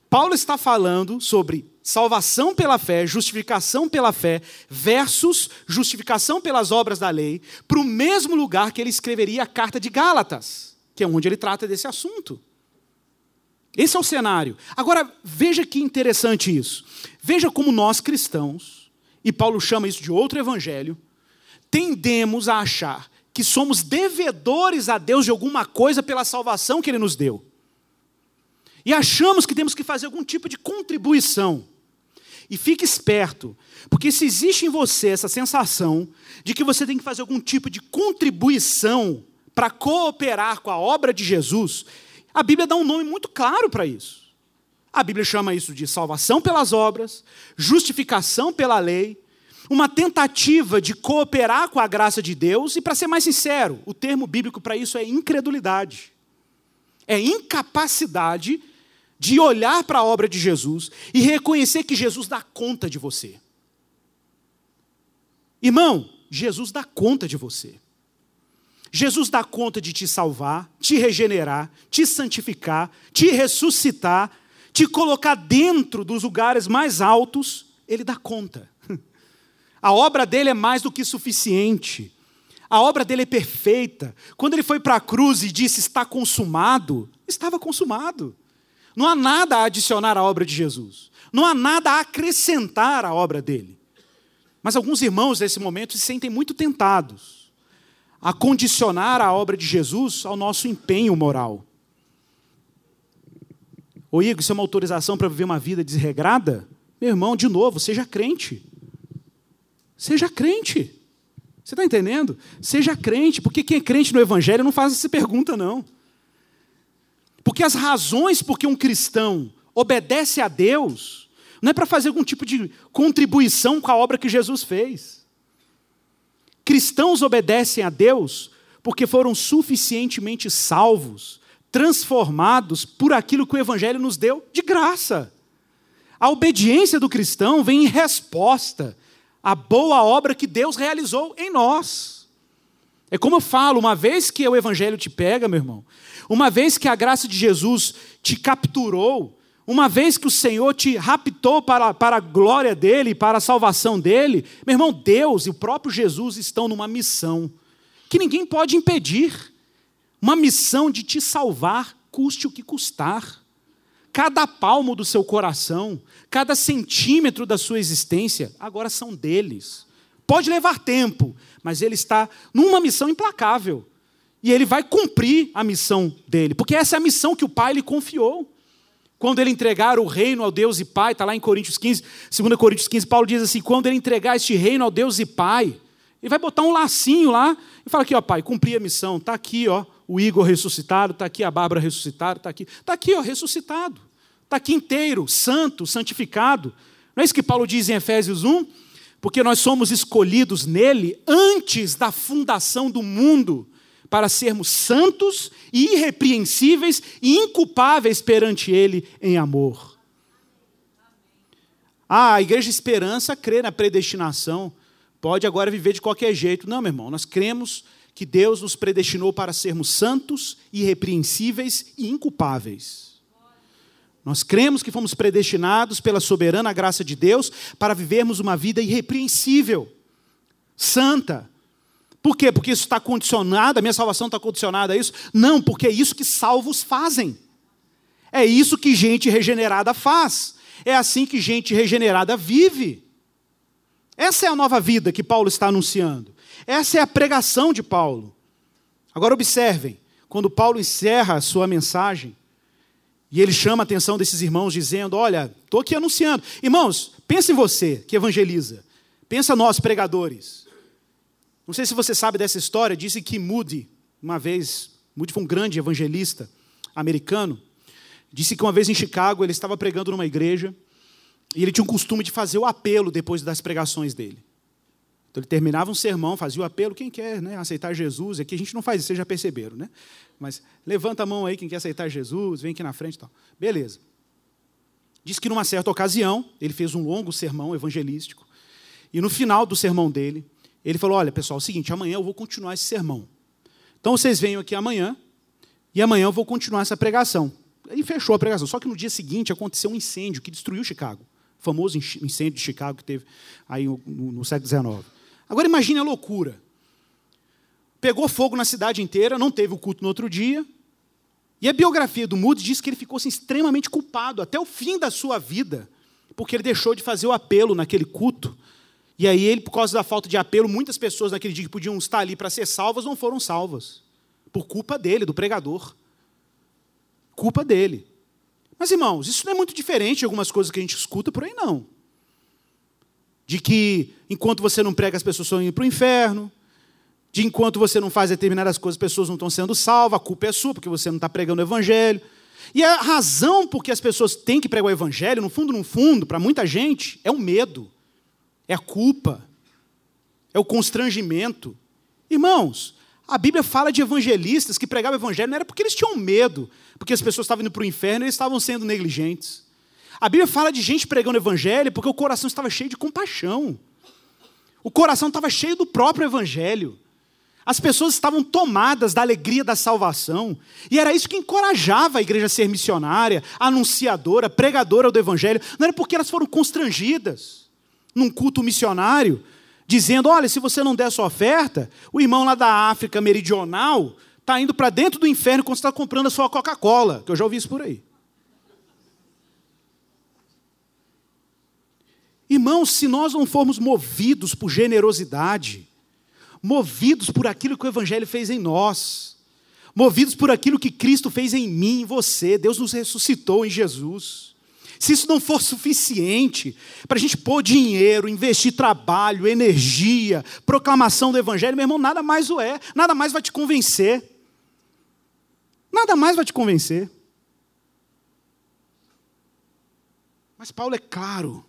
Paulo está falando sobre salvação pela fé, justificação pela fé, versus justificação pelas obras da lei, para o mesmo lugar que ele escreveria a carta de Gálatas, que é onde ele trata desse assunto. Esse é o cenário. Agora, veja que interessante isso. Veja como nós cristãos, e Paulo chama isso de outro evangelho, tendemos a achar que somos devedores a Deus de alguma coisa pela salvação que ele nos deu. E achamos que temos que fazer algum tipo de contribuição. E fique esperto, porque se existe em você essa sensação de que você tem que fazer algum tipo de contribuição para cooperar com a obra de Jesus, a Bíblia dá um nome muito claro para isso. A Bíblia chama isso de salvação pelas obras, justificação pela lei, uma tentativa de cooperar com a graça de Deus, e para ser mais sincero, o termo bíblico para isso é incredulidade. É incapacidade de olhar para a obra de Jesus e reconhecer que Jesus dá conta de você. Irmão, Jesus dá conta de você. Jesus dá conta de te salvar, te regenerar, te santificar, te ressuscitar, te colocar dentro dos lugares mais altos. Ele dá conta. A obra dele é mais do que suficiente. A obra dele é perfeita. Quando ele foi para a cruz e disse está consumado, estava consumado. Não há nada a adicionar à obra de Jesus. Não há nada a acrescentar à obra dele. Mas alguns irmãos nesse momento se sentem muito tentados a condicionar a obra de Jesus ao nosso empenho moral. Ô Igor, isso é uma autorização para viver uma vida desregrada? Meu irmão, de novo, seja crente. Seja crente. Você está entendendo? Seja crente, porque quem é crente no Evangelho não faz essa pergunta, não. Porque as razões por que um cristão obedece a Deus não é para fazer algum tipo de contribuição com a obra que Jesus fez. Cristãos obedecem a Deus porque foram suficientemente salvos, transformados por aquilo que o Evangelho nos deu de graça. A obediência do cristão vem em resposta à boa obra que Deus realizou em nós. É como eu falo, uma vez que o Evangelho te pega, meu irmão, uma vez que a graça de Jesus te capturou, uma vez que o Senhor te raptou para, para a glória dele, para a salvação dele, meu irmão, Deus e o próprio Jesus estão numa missão que ninguém pode impedir uma missão de te salvar, custe o que custar. Cada palmo do seu coração, cada centímetro da sua existência, agora são deles. Pode levar tempo, mas ele está numa missão implacável. E ele vai cumprir a missão dele, porque essa é a missão que o Pai lhe confiou. Quando ele entregar o reino ao Deus e Pai, está lá em Coríntios 15, 2 Coríntios 15, Paulo diz assim: quando ele entregar este reino ao Deus e Pai, ele vai botar um lacinho lá e fala aqui, ó, Pai, cumpri a missão, está aqui, ó, o Igor ressuscitado, está aqui a Bárbara ressuscitada, está aqui, está aqui, ó, ressuscitado, está aqui inteiro, santo, santificado. Não é isso que Paulo diz em Efésios 1? Porque nós somos escolhidos nele antes da fundação do mundo para sermos santos e irrepreensíveis e inculpáveis perante Ele em amor. Ah, a Igreja Esperança crê na predestinação, pode agora viver de qualquer jeito. Não, meu irmão, nós cremos que Deus nos predestinou para sermos santos, irrepreensíveis e inculpáveis. Nós cremos que fomos predestinados pela soberana graça de Deus para vivermos uma vida irrepreensível, santa, por quê? Porque isso está condicionado, a minha salvação está condicionada a isso? Não, porque é isso que salvos fazem. É isso que gente regenerada faz. É assim que gente regenerada vive. Essa é a nova vida que Paulo está anunciando. Essa é a pregação de Paulo. Agora observem, quando Paulo encerra a sua mensagem, e ele chama a atenção desses irmãos dizendo: Olha, estou aqui anunciando. Irmãos, pense em você que evangeliza. Pensa nós, pregadores. Não sei se você sabe dessa história, disse que Moody, uma vez, Moody foi um grande evangelista americano, disse que uma vez em Chicago ele estava pregando numa igreja e ele tinha um costume de fazer o apelo depois das pregações dele. Então ele terminava um sermão, fazia o apelo, quem quer né, aceitar Jesus, aqui a gente não faz isso, vocês já perceberam, né? Mas levanta a mão aí quem quer aceitar Jesus, vem aqui na frente e tal. Beleza. Diz que numa certa ocasião, ele fez um longo sermão evangelístico, e no final do sermão dele, ele falou: Olha, pessoal, é o seguinte, amanhã eu vou continuar esse sermão. Então vocês venham aqui amanhã, e amanhã eu vou continuar essa pregação. E fechou a pregação. Só que no dia seguinte aconteceu um incêndio que destruiu Chicago. O famoso incêndio de Chicago que teve aí no, no século XIX. Agora imagine a loucura. Pegou fogo na cidade inteira, não teve o culto no outro dia. E a biografia do Moody diz que ele ficou assim, extremamente culpado até o fim da sua vida, porque ele deixou de fazer o apelo naquele culto e aí ele, por causa da falta de apelo, muitas pessoas naquele dia que podiam estar ali para ser salvas não foram salvas. Por culpa dele, do pregador. Culpa dele. Mas, irmãos, isso não é muito diferente de algumas coisas que a gente escuta por aí, não. De que enquanto você não prega, as pessoas estão indo para o inferno. De enquanto você não faz determinadas coisas, as pessoas não estão sendo salvas, a culpa é sua, porque você não está pregando o evangelho. E a razão por que as pessoas têm que pregar o evangelho, no fundo, no fundo, para muita gente, é o medo é a culpa, é o constrangimento. Irmãos, a Bíblia fala de evangelistas que pregavam o evangelho não era porque eles tinham medo, porque as pessoas estavam indo para o inferno e eles estavam sendo negligentes. A Bíblia fala de gente pregando o evangelho porque o coração estava cheio de compaixão. O coração estava cheio do próprio evangelho. As pessoas estavam tomadas da alegria da salvação. E era isso que encorajava a igreja a ser missionária, anunciadora, pregadora do evangelho. Não era porque elas foram constrangidas num culto missionário, dizendo: olha, se você não der sua oferta, o irmão lá da África meridional está indo para dentro do inferno quando você está comprando a sua Coca-Cola, que eu já ouvi isso por aí. Irmãos, se nós não formos movidos por generosidade, movidos por aquilo que o Evangelho fez em nós, movidos por aquilo que Cristo fez em mim, em você, Deus nos ressuscitou em Jesus. Se isso não for suficiente para a gente pôr dinheiro, investir trabalho, energia, proclamação do Evangelho, meu irmão, nada mais o é, nada mais vai te convencer. Nada mais vai te convencer. Mas Paulo é claro.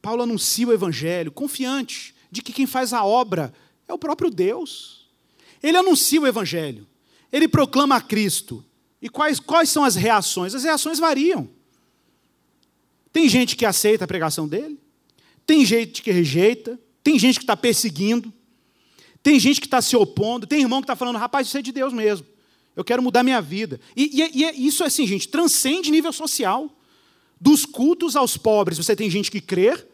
Paulo anuncia o Evangelho, confiante de que quem faz a obra é o próprio Deus. Ele anuncia o Evangelho, ele proclama a Cristo. E quais, quais são as reações? As reações variam. Tem gente que aceita a pregação dele, tem gente que rejeita, tem gente que está perseguindo, tem gente que está se opondo, tem irmão que está falando, rapaz, isso é de Deus mesmo. Eu quero mudar minha vida. E, e, e é, isso, assim, gente, transcende nível social. Dos cultos aos pobres, você tem gente que crê,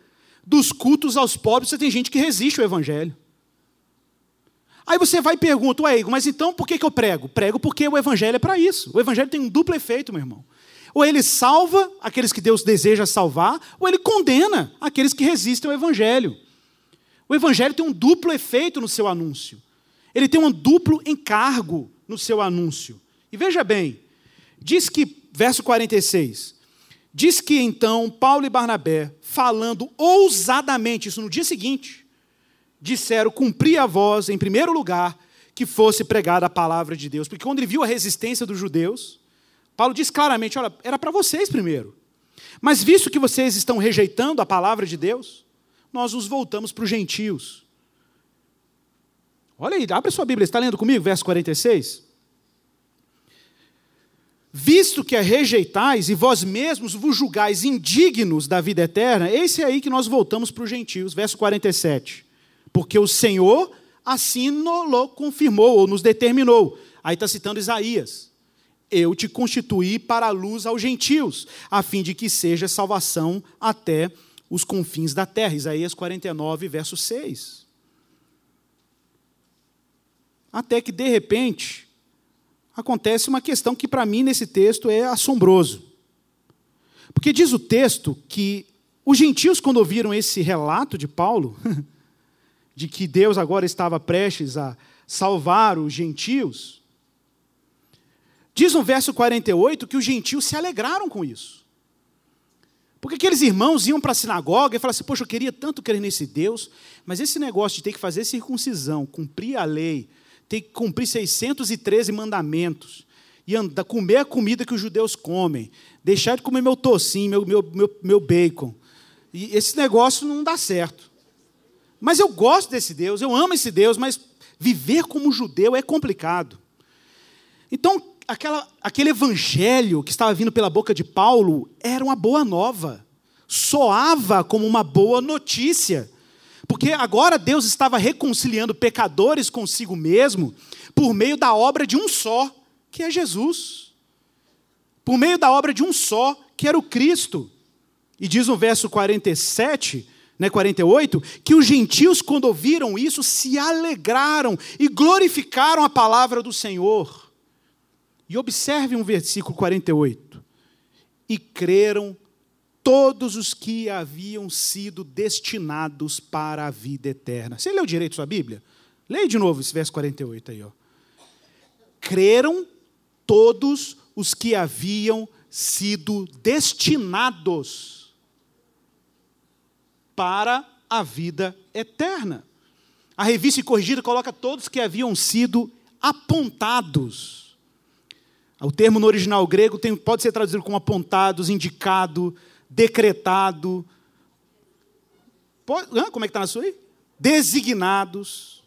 dos cultos aos pobres, você tem gente que resiste ao Evangelho. Aí você vai e pergunta, ué, mas então por que, que eu prego? Prego porque o Evangelho é para isso. O Evangelho tem um duplo efeito, meu irmão. Ou ele salva aqueles que Deus deseja salvar, ou ele condena aqueles que resistem ao Evangelho. O Evangelho tem um duplo efeito no seu anúncio. Ele tem um duplo encargo no seu anúncio. E veja bem, diz que, verso 46, diz que então Paulo e Barnabé, falando ousadamente, isso no dia seguinte, disseram cumprir a voz, em primeiro lugar, que fosse pregada a palavra de Deus. Porque quando ele viu a resistência dos judeus, Paulo diz claramente: olha, era para vocês primeiro. Mas visto que vocês estão rejeitando a palavra de Deus, nós nos voltamos para os gentios. Olha aí, abre sua Bíblia, está lendo comigo, verso 46? Visto que a rejeitais e vós mesmos vos julgais indignos da vida eterna, esse é aí que nós voltamos para os gentios, verso 47 porque o Senhor assim nos confirmou ou nos determinou. Aí está citando Isaías. Eu te constituí para a luz aos gentios, a fim de que seja salvação até os confins da terra. Isaías 49, verso 6. Até que, de repente, acontece uma questão que, para mim, nesse texto é assombroso. Porque diz o texto que os gentios, quando ouviram esse relato de Paulo, de que Deus agora estava prestes a salvar os gentios, diz no verso 48 que os gentios se alegraram com isso. Porque aqueles irmãos iam para a sinagoga e falavam assim: Poxa, eu queria tanto crer nesse Deus, mas esse negócio de ter que fazer circuncisão, cumprir a lei, ter que cumprir 613 mandamentos, e andar, comer a comida que os judeus comem, deixar de comer meu tocinho, meu, meu, meu, meu bacon, e esse negócio não dá certo. Mas eu gosto desse Deus, eu amo esse Deus, mas viver como judeu é complicado. Então, aquela, aquele evangelho que estava vindo pela boca de Paulo era uma boa nova, soava como uma boa notícia, porque agora Deus estava reconciliando pecadores consigo mesmo por meio da obra de um só, que é Jesus. Por meio da obra de um só, que era o Cristo. E diz no verso 47 né, 48, que os gentios, quando ouviram isso, se alegraram e glorificaram a palavra do Senhor. E observe um versículo 48. E creram todos os que haviam sido destinados para a vida eterna. Você leu direito sua Bíblia? Leia de novo esse verso 48 aí. Ó. Creram todos os que haviam sido destinados para a vida eterna. A revista corrigida coloca todos que haviam sido apontados. O termo no original grego tem, pode ser traduzido como apontados, indicado, decretado. Pode, como é que está na sua aí? Designados,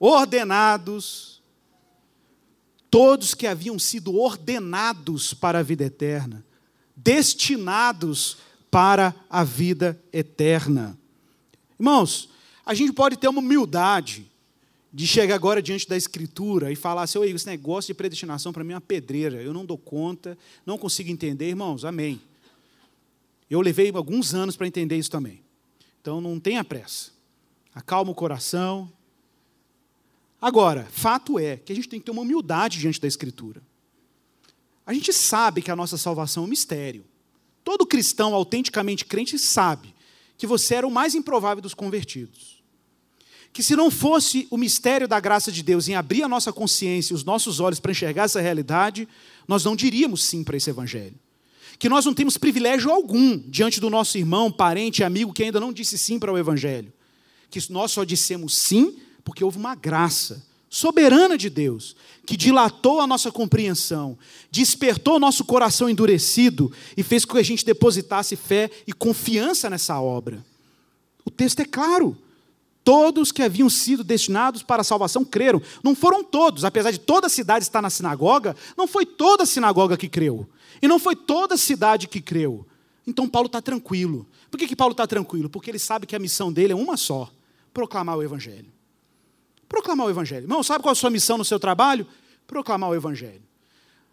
ordenados. Todos que haviam sido ordenados para a vida eterna, destinados para a vida eterna. Irmãos, A gente pode ter uma humildade de chegar agora diante da Escritura e falar assim: esse negócio de predestinação para mim é uma pedreira, eu não dou conta, não consigo entender. Irmãos, amém. Eu levei alguns anos para entender isso também. Então não tenha pressa. Acalma o coração. Agora, fato é que a gente tem que ter uma humildade diante da Escritura. A gente sabe que a nossa salvação é um mistério. Todo cristão autenticamente crente sabe que você era o mais improvável dos convertidos. Que se não fosse o mistério da graça de Deus em abrir a nossa consciência e os nossos olhos para enxergar essa realidade, nós não diríamos sim para esse evangelho. Que nós não temos privilégio algum diante do nosso irmão, parente, amigo que ainda não disse sim para o evangelho. Que nós só dissemos sim porque houve uma graça soberana de Deus, que dilatou a nossa compreensão, despertou o nosso coração endurecido e fez com que a gente depositasse fé e confiança nessa obra. O texto é claro. Todos que haviam sido destinados para a salvação creram. Não foram todos, apesar de toda a cidade estar na sinagoga, não foi toda a sinagoga que creu. E não foi toda a cidade que creu. Então Paulo está tranquilo. Por que, que Paulo está tranquilo? Porque ele sabe que a missão dele é uma só: proclamar o Evangelho. Proclamar o Evangelho. Irmão, sabe qual é a sua missão no seu trabalho? Proclamar o Evangelho.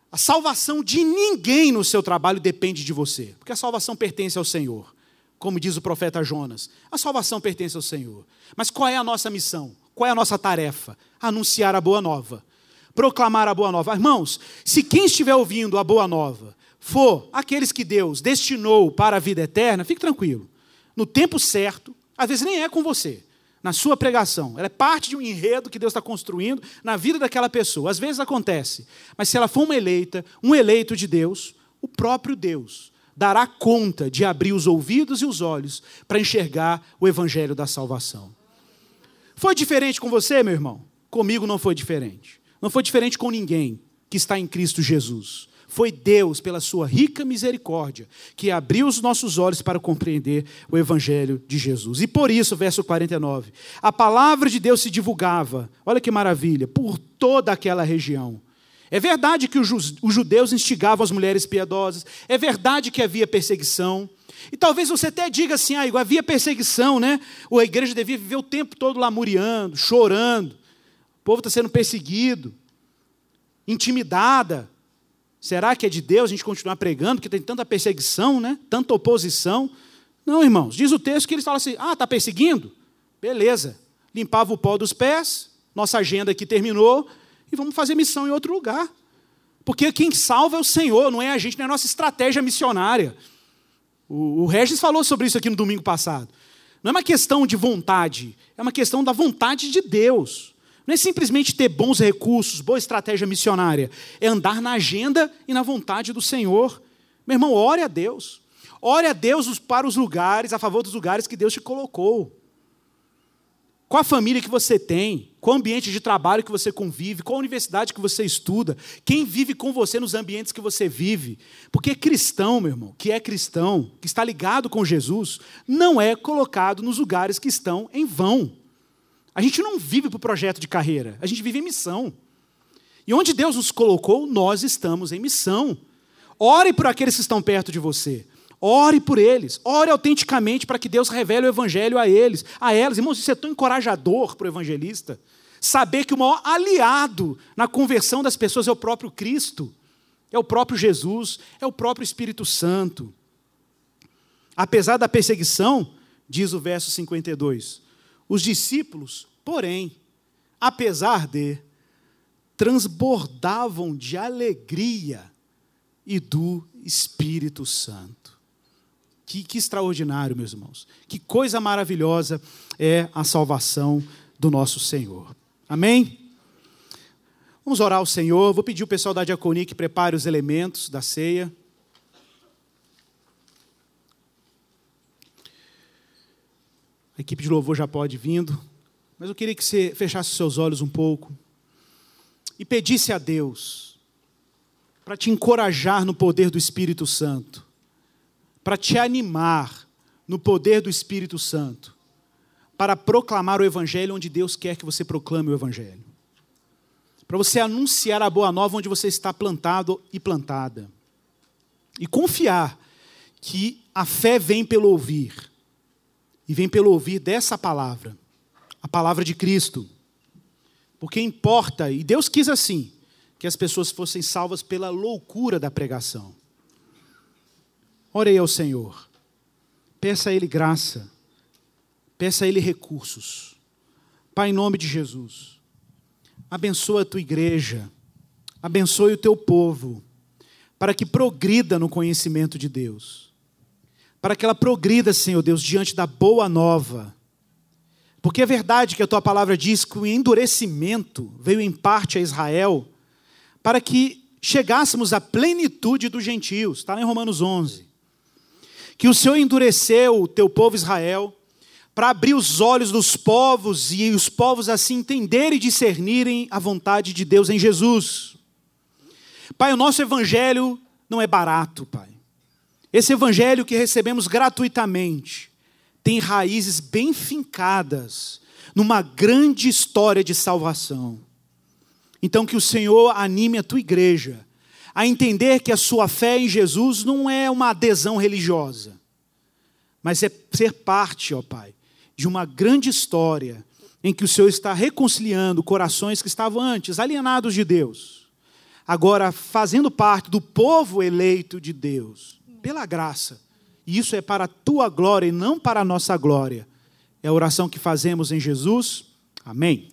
A salvação de ninguém no seu trabalho depende de você, porque a salvação pertence ao Senhor. Como diz o profeta Jonas, a salvação pertence ao Senhor. Mas qual é a nossa missão? Qual é a nossa tarefa? Anunciar a boa nova. Proclamar a boa nova. Irmãos, se quem estiver ouvindo a boa nova for aqueles que Deus destinou para a vida eterna, fique tranquilo. No tempo certo, às vezes nem é com você, na sua pregação. Ela é parte de um enredo que Deus está construindo na vida daquela pessoa. Às vezes acontece. Mas se ela for uma eleita, um eleito de Deus, o próprio Deus dará conta de abrir os ouvidos e os olhos para enxergar o evangelho da salvação. Foi diferente com você, meu irmão? Comigo não foi diferente. Não foi diferente com ninguém que está em Cristo Jesus. Foi Deus, pela sua rica misericórdia, que abriu os nossos olhos para compreender o Evangelho de Jesus. E por isso, verso 49, a palavra de Deus se divulgava, olha que maravilha, por toda aquela região. É verdade que os judeus instigavam as mulheres piedosas, é verdade que havia perseguição. E talvez você até diga assim, ah, havia perseguição, né? A igreja devia viver o tempo todo lamuriando, chorando. O povo está sendo perseguido, intimidada. Será que é de Deus a gente continuar pregando, porque tem tanta perseguição, né? tanta oposição? Não, irmãos, diz o texto que eles falam assim: ah, está perseguindo? Beleza. Limpava o pó dos pés, nossa agenda aqui terminou, e vamos fazer missão em outro lugar. Porque quem salva é o Senhor, não é a gente, não é a nossa estratégia missionária. O, o Regis falou sobre isso aqui no domingo passado. Não é uma questão de vontade, é uma questão da vontade de Deus. Não é simplesmente ter bons recursos, boa estratégia missionária. É andar na agenda e na vontade do Senhor. Meu irmão, ore a Deus. Ore a Deus para os lugares, a favor dos lugares que Deus te colocou. Qual a família que você tem? Qual ambiente de trabalho que você convive? Qual universidade que você estuda? Quem vive com você nos ambientes que você vive? Porque cristão, meu irmão, que é cristão, que está ligado com Jesus, não é colocado nos lugares que estão em vão. A gente não vive para o projeto de carreira, a gente vive em missão. E onde Deus nos colocou, nós estamos em missão. Ore por aqueles que estão perto de você. Ore por eles. Ore autenticamente para que Deus revele o evangelho a eles, a elas. Irmãos, isso é tão encorajador para o evangelista. Saber que o maior aliado na conversão das pessoas é o próprio Cristo, é o próprio Jesus, é o próprio Espírito Santo. Apesar da perseguição, diz o verso 52, os discípulos, porém, apesar de, transbordavam de alegria e do Espírito Santo. Que, que, extraordinário, meus irmãos. Que coisa maravilhosa é a salvação do nosso Senhor. Amém? Vamos orar ao Senhor. Vou pedir o pessoal da diaconia que prepare os elementos da ceia. A equipe de louvor já pode vindo. Mas eu queria que você fechasse seus olhos um pouco e pedisse a Deus para te encorajar no poder do Espírito Santo, para te animar no poder do Espírito Santo, para proclamar o Evangelho onde Deus quer que você proclame o Evangelho, para você anunciar a boa nova onde você está plantado e plantada, e confiar que a fé vem pelo ouvir e vem pelo ouvir dessa palavra. a palavra de Cristo. Porque importa, e Deus quis assim, que as pessoas fossem salvas pela loucura da pregação. Orei ao Senhor. Peça a Ele graça. Peça a Ele recursos. Pai, em nome de Jesus, abençoa a tua igreja. Abençoe o teu povo. Para que progrida no conhecimento de Deus. Para que ela progrida, Senhor Deus, diante da boa nova. Porque é verdade que a tua palavra diz que o endurecimento veio em parte a Israel para que chegássemos à plenitude dos gentios. Está lá em Romanos 11 que o Senhor endureceu o teu povo Israel para abrir os olhos dos povos e os povos assim entenderem e discernirem a vontade de Deus em Jesus. Pai, o nosso evangelho não é barato, Pai. Esse evangelho que recebemos gratuitamente tem raízes bem fincadas numa grande história de salvação. Então, que o Senhor anime a tua igreja a entender que a sua fé em Jesus não é uma adesão religiosa, mas é ser parte, ó Pai, de uma grande história em que o Senhor está reconciliando corações que estavam antes alienados de Deus, agora fazendo parte do povo eleito de Deus, pela graça. E isso é para a tua glória e não para a nossa glória. É a oração que fazemos em Jesus. Amém.